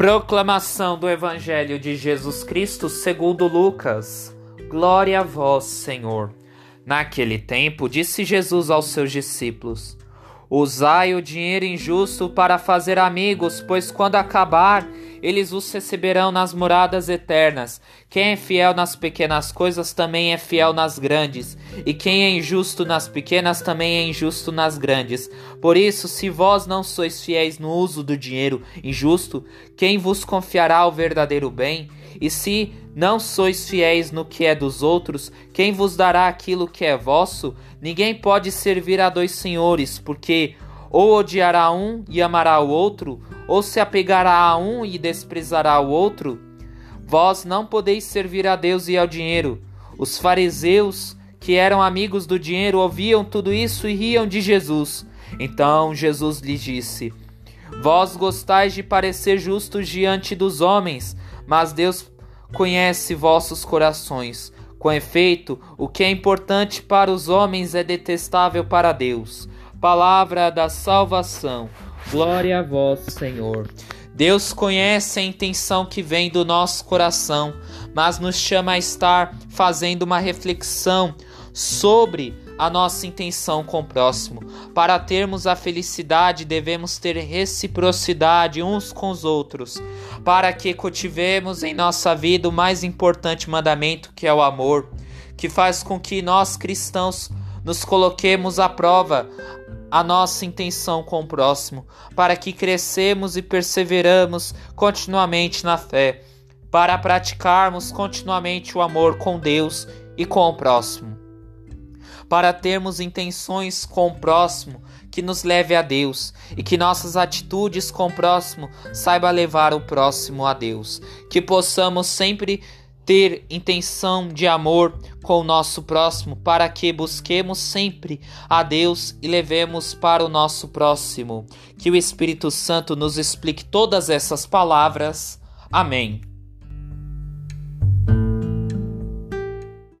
Proclamação do Evangelho de Jesus Cristo segundo Lucas. Glória a vós, Senhor. Naquele tempo, disse Jesus aos seus discípulos: Usai o dinheiro injusto para fazer amigos, pois quando acabar, eles os receberão nas moradas eternas. Quem é fiel nas pequenas coisas também é fiel nas grandes, e quem é injusto nas pequenas também é injusto nas grandes. Por isso, se vós não sois fiéis no uso do dinheiro injusto, quem vos confiará o verdadeiro bem? E se não sois fiéis no que é dos outros, quem vos dará aquilo que é vosso? Ninguém pode servir a dois senhores, porque ou odiará um e amará o outro, ou se apegará a um e desprezará o outro? Vós não podeis servir a Deus e ao dinheiro. Os fariseus, que eram amigos do dinheiro, ouviam tudo isso e riam de Jesus. Então Jesus lhes disse: Vós gostais de parecer justos diante dos homens, mas Deus conhece vossos corações. Com efeito, o que é importante para os homens é detestável para Deus. Palavra da salvação. Glória a vós, Senhor. Deus conhece a intenção que vem do nosso coração, mas nos chama a estar fazendo uma reflexão sobre a nossa intenção com o próximo. Para termos a felicidade, devemos ter reciprocidade uns com os outros, para que cultivemos em nossa vida o mais importante mandamento, que é o amor, que faz com que nós cristãos nos coloquemos à prova a nossa intenção com o próximo, para que crescemos e perseveramos continuamente na fé, para praticarmos continuamente o amor com Deus e com o próximo, para termos intenções com o próximo que nos leve a Deus e que nossas atitudes com o próximo saiba levar o próximo a Deus, que possamos sempre ter intenção de amor com o nosso próximo, para que busquemos sempre a Deus e levemos para o nosso próximo. Que o Espírito Santo nos explique todas essas palavras. Amém.